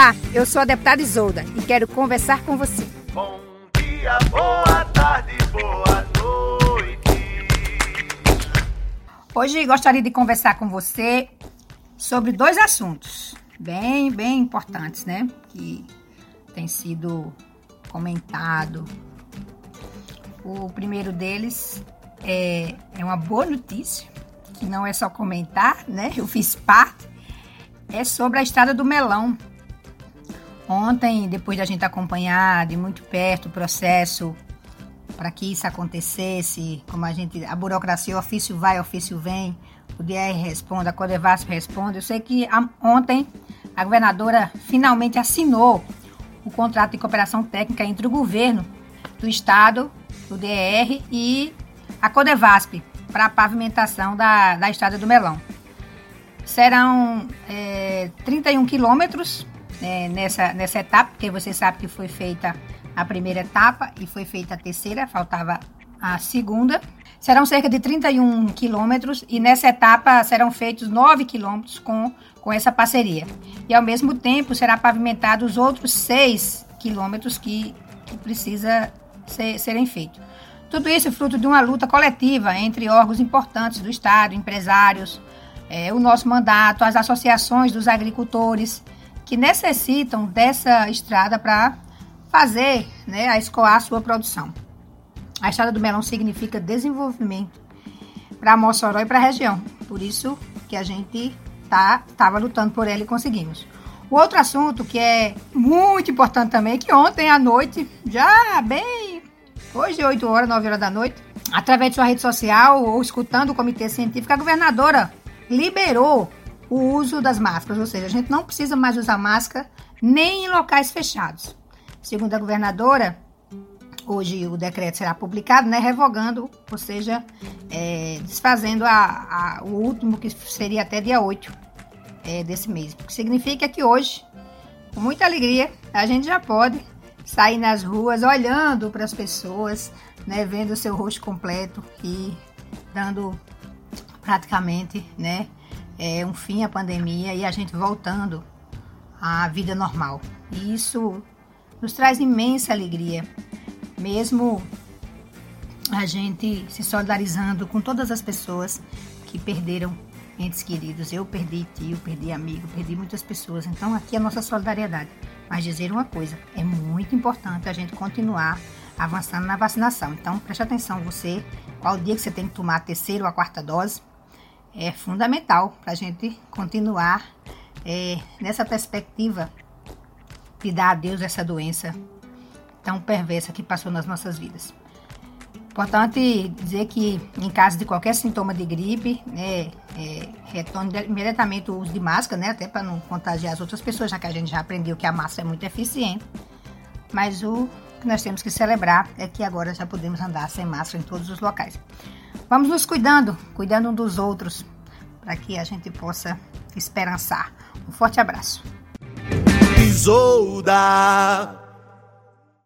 Olá, eu sou a deputada Isolda e quero conversar com você. Bom dia, boa tarde, boa noite. Hoje gostaria de conversar com você sobre dois assuntos bem, bem importantes, né? Que tem sido comentado. O primeiro deles é, é uma boa notícia, que não é só comentar, né? Eu fiz parte. É sobre a estrada do melão, Ontem, depois da gente acompanhar de muito perto o processo para que isso acontecesse, como a gente, a burocracia, o ofício vai, o ofício vem, o DR responde, a Codevasp responde. Eu sei que a, ontem a governadora finalmente assinou o contrato de cooperação técnica entre o governo do estado, o DR e a Codevasp para a pavimentação da, da estrada do Melão. Serão é, 31 quilômetros é, nessa, nessa etapa, porque você sabe que foi feita a primeira etapa e foi feita a terceira, faltava a segunda. Serão cerca de 31 quilômetros e nessa etapa serão feitos 9 quilômetros com, com essa parceria. E ao mesmo tempo será pavimentado os outros 6 quilômetros que, que precisa ser, serem feitos. Tudo isso fruto de uma luta coletiva entre órgãos importantes do Estado, empresários, é, o nosso mandato, as associações dos agricultores, que necessitam dessa estrada para fazer, né, a escoar a sua produção. A estrada do melão significa desenvolvimento para Mossoró e para a região. Por isso que a gente tá tava lutando por ela e conseguimos. O outro assunto que é muito importante também, que ontem à noite, já bem, hoje 8 horas, 9 horas da noite, através de sua rede social ou escutando o comitê científico, a governadora liberou o uso das máscaras, ou seja, a gente não precisa mais usar máscara nem em locais fechados. Segundo a governadora, hoje o decreto será publicado, né, revogando, ou seja, é, desfazendo a, a, o último, que seria até dia 8 é, desse mês. O que significa que hoje, com muita alegria, a gente já pode sair nas ruas olhando para as pessoas, né, vendo o seu rosto completo e dando praticamente, né, é, um fim à pandemia e a gente voltando à vida normal. E isso nos traz imensa alegria, mesmo a gente se solidarizando com todas as pessoas que perderam entes queridos. Eu perdi tio, perdi amigo, perdi muitas pessoas. Então aqui é a nossa solidariedade. Mas dizer uma coisa, é muito importante a gente continuar avançando na vacinação. Então preste atenção você, qual dia que você tem que tomar a terceira ou a quarta dose é fundamental para a gente continuar é, nessa perspectiva de dar a Deus essa doença tão perversa que passou nas nossas vidas. Importante dizer que, em caso de qualquer sintoma de gripe, né, é, retorne imediatamente o uso de máscara, né, até para não contagiar as outras pessoas, já que a gente já aprendeu que a máscara é muito eficiente. Mas o que nós temos que celebrar é que agora já podemos andar sem máscara em todos os locais. Vamos nos cuidando, cuidando um dos outros, para que a gente possa esperançar. Um forte abraço. Isolda.